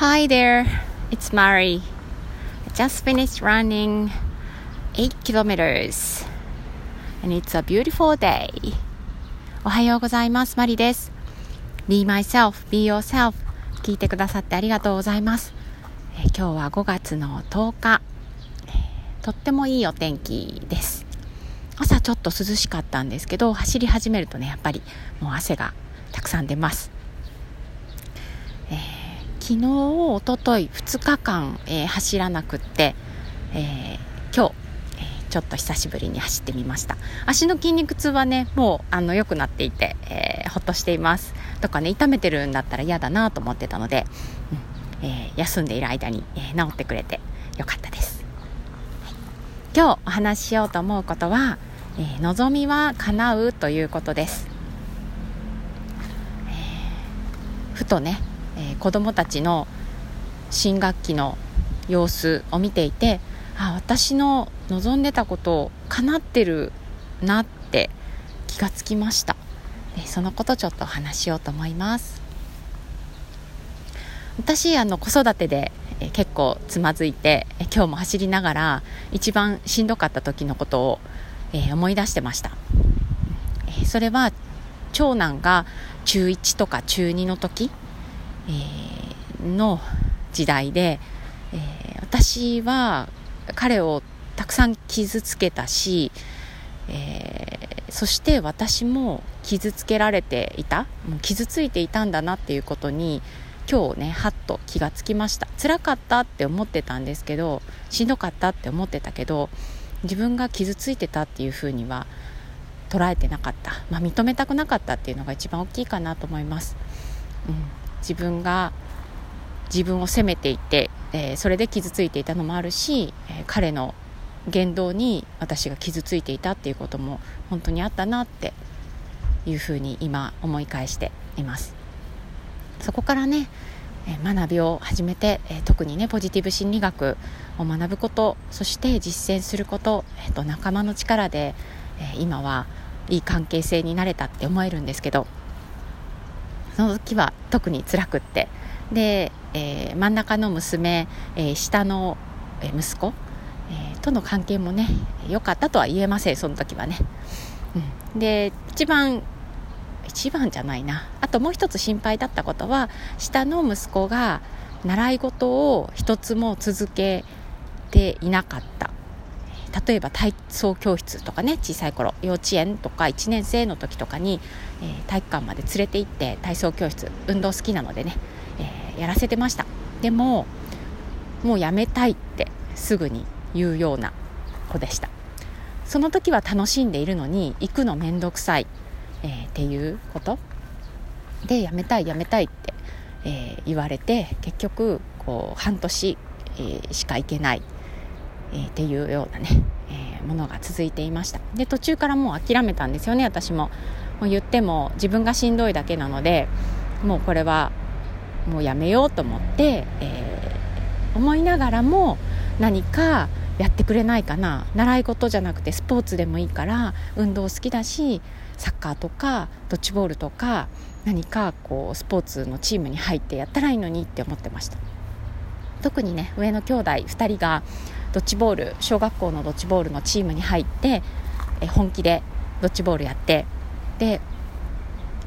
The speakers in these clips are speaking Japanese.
Hi there, it's Mari. I just finished running 8 kilometers and it's a beautiful day. おはようございます。マリです。Be myself, be yourself. 聞いてくださってありがとうございます。え今日は5月の10日、とってもいいお天気です。朝ちょっと涼しかったんですけど、走り始めるとね、やっぱりもう汗がたくさん出ます。昨日、おととい、2日間、えー、走らなくって、えー、今日、えちょっと久しぶりに走ってみました。足の筋肉痛はね、もうあの良くなっていて、えほっとしています。とかね、痛めてるんだったら嫌だなと思ってたので、うんえ休んでいる間に、え治ってくれてよかったです。はい、今日お話ししようと思うことは、え望みは叶うということです。えふとね、えー、子どもたちの新学期の様子を見ていてあ私の望んでたこと叶ってるなって気がつきました。でそのことちょっと話しようと思います。私あの子育てでえ結構つまずいてえ今日も走りながら一番しんどかった時のことを、え思い出してました、えそれは長男が中1とか中2の時えー、の時代で、えー、私は彼をたくさん傷つけたし、えー、そして私も傷つけられていたもう傷ついていたんだなっていうことに今日ねはっと気がつきました。辛かったって思ってたんですけどしんどかったって思ってたけど自分が傷ついてたっていうふうには捉えてなかった、まあ、認めたくなかったっていうのが一番大きいかなと思います。うん。自分が自分を責めていて、えー、それで傷ついていたのもあるし、えー、彼の言動に私が傷ついていたっていうことも本当にあったなっていうふうに今思い返しています。そこからね、え、学びを始めて、え特にねポジティブ心理学を学ぶことそして実践すること、えーと仲間の力で、え今はいい関係性になれたって思えるんですけどその時は特に辛くって。で、えー、真ん中の娘、えー、下の息子、えー、との関係もね良かったとは言えませんその時はね、うん、で一番一番じゃないな。あともう一つ心配だったことは下の息子が習い事を一つも続けていなかった。例えば体操教室とかね小さい頃幼稚園とか1年生の時とかに、えー、体育館まで連れて行って体操教室運動好きなのでね、えー、やらせてました。でももうやめたいってすぐに言うような子でした。その時は楽しんでいるのに行くの面倒くさい、えー、っていうこと。でやめたいやめたいって、え言われて結局こう半年、えしか行けない。えー、っていうようなね、えー、ものが続いていました。で途中からもう諦めたんですよね私も。もう言っても自分がしんどいだけなのでもうこれはもうやめようと思って、えー、思いながらも何かやってくれないかな。習い事じゃなくてスポーツでもいいから運動好きだしサッカーとかドッジボールとか何かこうスポーツのチームに入ってやったらいいのにって思ってました。特にね上の兄弟2人がドッジボール小学校のドッジボールのチームに入ってえ本気でドッジボールやってで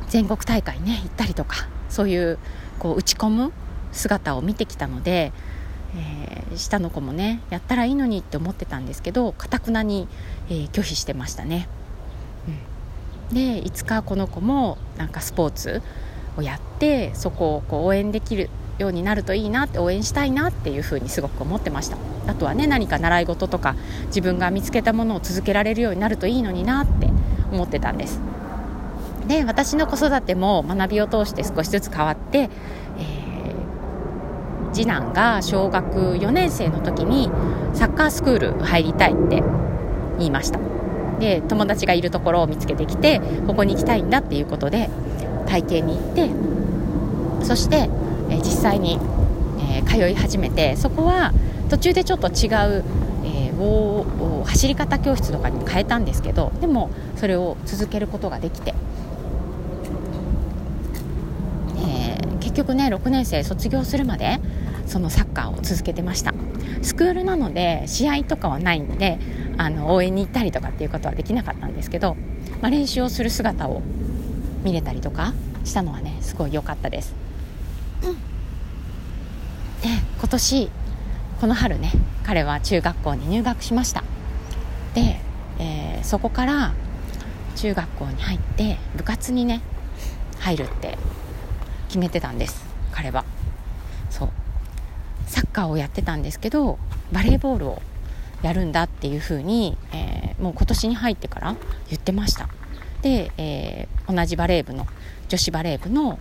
全国大会ね行ったりとかそういうこう打ち込む姿を見てきたので、えー、下の子もねやったらいいのにって思ってたんですけどかたくなに、えー、拒否してましたね。うん、でいつかこの子もなんかスポーツをやってそこをこう応援できるようになるといいなって応援したいなっていうふうにすごく思ってました。あとはね何か習い事とか自分が見つけたものを続けられるようになるといいのになって思ってたんです。で私の子育ても学びを通して少しずつ変わって、えー、次男が小学4年生の時にサッカースクール入りたいって言いました。で友達がいるところを見つけてきてここに行きたいんだっていうことで体験に行ってそしてえ実際に、えー、通い始めてそこは途中でちょっと違う、えー、走り方教室とかに変えたんですけどでもそれを続けることができて、えー、結局ね6年生卒業するまでそのサッカーを続けてました。スクールなので試合とかはないんであの応援に行ったりとかっていうことはできなかったんですけど、まあ、練習をする姿を見れたりとかしたのはねすごい良かったです、で今年この春ね彼は中学校に入学しました。で、えー、そこから中学校に入って部活にね入るって決めてたんです彼は。そう。サッカーをやってたんですけどバレーボールをやるんだっていうふうに、えー、もう今年に入ってから言ってました。で、えー、同じバレー部の女子バレー部の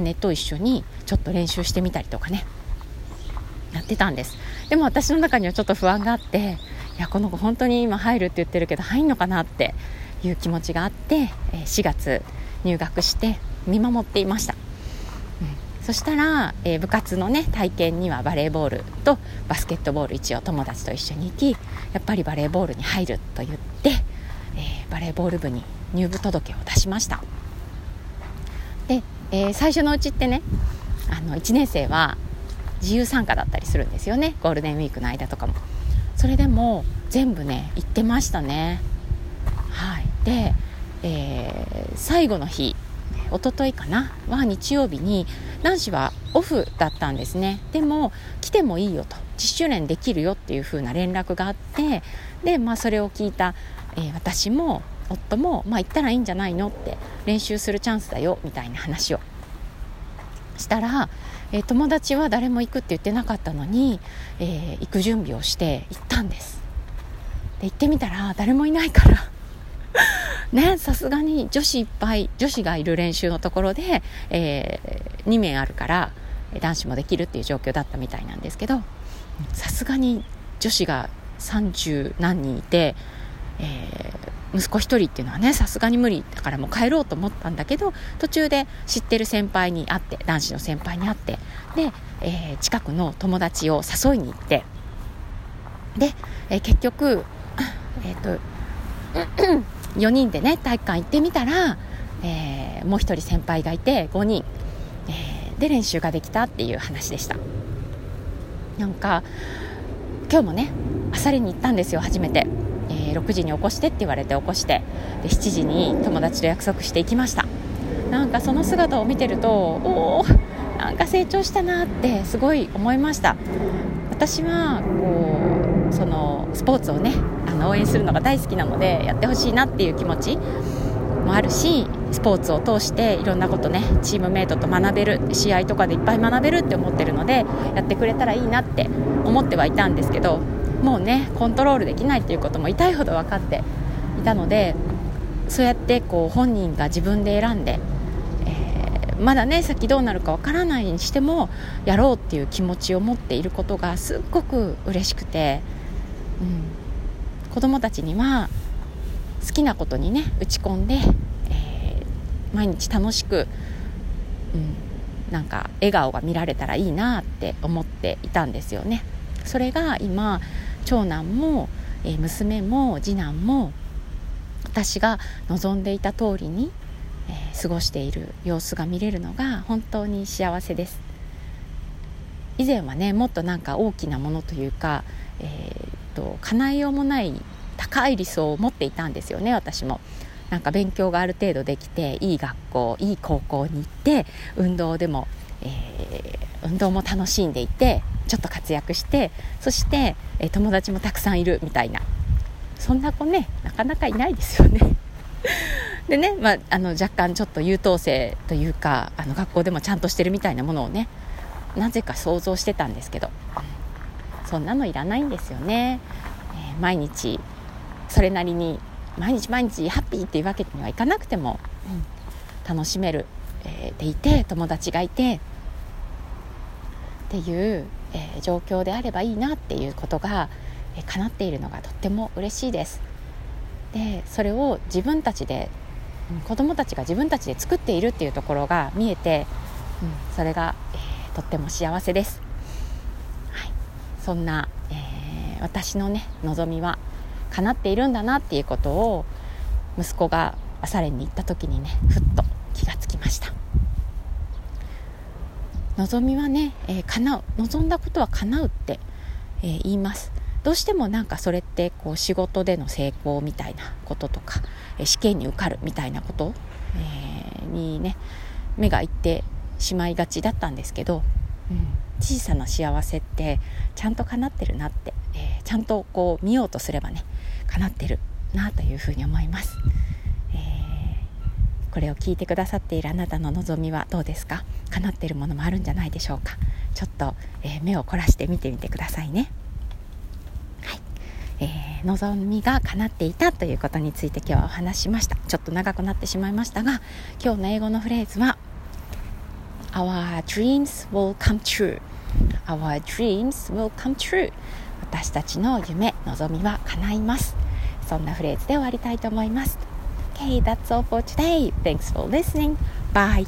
姉と一緒にちょっと練習してみたりとかね。やってたんです。でも私の中にはちょっと不安があっていやこの子本当に今入るって言ってるけど入んのかなっていう気持ちがあって4月入学して見守っていました、うん、そしたら、えー、部活のね体験にはバレーボールとバスケットボール一応友達と一緒に行きやっぱりバレーボールに入ると言って、えー、バレーボール部に入部届を出しました。で、えー、最初のうちってねあの1年生は自由参加だったりするんですよね。ゴールデンウィークの間とかも。それでも全部ね行ってましたね。はい。で、えー、最後の日一昨日かなは日曜日に男子はオフだったんですね。でも来てもいいよと。自主練できるよっていう風な連絡があってで、まあ、それを聞いた、えー、私も夫も、まあ、行ったらいいんじゃないのって練習するチャンスだよみたいな話をしたら、えー、友達は誰も行くって言ってなかったのに、えー、行く準備をして行ったんです。で行ってみたら誰もいないから。ねさすがに女子いっぱい女子がいる練習のところで、えー、2面あるから男子もできるっていう状況だったみたいなんですけどさすがに女子が30何人いて、えー、息子1人っていうのはねさすがに無理だからもう帰ろうと思ったんだけど途中で知ってる先輩に会って男子の先輩に会ってで、えー、近くの友達を誘いに行ってで、えー、結局えっ、と4人でね体育館行ってみたら、え、もう1人先輩がいて5人、えー、で練習ができたっていう話でした。なんか今日もね朝練に行ったんですよ初めて、えー、6時に起こしてって言われて起こしてで7時に友達と約束して行きました。なんかその姿を見てるとおおなんか成長したなってすごい思いました。私はこうそのスポーツをねあの応援するのが大好きなのでやってほしいなっていう気持ちもあるしスポーツを通していろんなことねチームメートと学べる試合とかでいっぱい学べるって思ってるのでやってくれたらいいなって思ってはいたんですけどもうねコントロールできないっていうことも痛いほど分かっていたのでそうやってこう本人が自分で選んで、えー、まだね先どうなるか分からないにしてもやろうっていう気持ちを持っていることがすっごく嬉しくて、うん、子どもたちには好きなことにね打ち込んで、えー、毎日楽しく、うん、なんか笑顔が見られたらいいなって思っていたんですよね。それが今長男も、えー、娘も次男も私が望んでいた通りに、えー、過ごしている様子が見れるのが本当に幸せです以前はねもっとなんか大きなものというか、えーと、と叶えようもない高い理想を持っていたんですよね私も。なんか勉強がある程度できていい学校いい高校に行って運動でも、えー、運動も楽しんでいてちょっと活躍してそして、え友達もたくさんいるみたいな。そんな子ねなかなかいないですよね。でね、まあ、あの若干ちょっと優等生というかあの学校でもちゃんとしてるみたいなものをねなぜか想像してたんですけど。そんなのいらないんですよね、えー、毎日それなりに毎日毎日ハッピーっていうわけにはいかなくても、うん、楽しめる、えー、でいて友達がいてっていうえー、状況であればいいなっていうことが、えー、叶っているのがとっても嬉しいです。でそれを自分たちで、うん、子どもたちが自分たちで作っているっていうところが見えて、うん、それが、えー、とっても幸せです。はい、そんな、えー、私のね望みは叶っているんだなっていうことを息子が朝練に行った時にねふっと気がつきました。望みはね、えー、叶う。望んだことは叶うって、えー、言います。どうしてもなんかそれってこう仕事での成功みたいなこととか、え試験に受かるみたいなこと、えー、にね目がいってしまいがちだったんですけど、うん、小さな幸せってちゃんと叶ってるなって、えー、ちゃんとこう見ようとすればね叶ってるなというふうに思います、これを聞いてくださっているあなたの望みはどうですか？叶っているものもあるんじゃないでしょうか？ちょっと、えー、目を凝らして見てみてくださいね。はい。えー、望みが叶っていたということについて今日はお話しました。ちょっと長くなってしまいましたが今日の英語のフレーズは Our dreams will come true. Our dreams will come true. 私たちの夢望みは叶います。そんなフレーズで終わりたいと思います。Okay, that's all for today. Thanks for listening. Bye.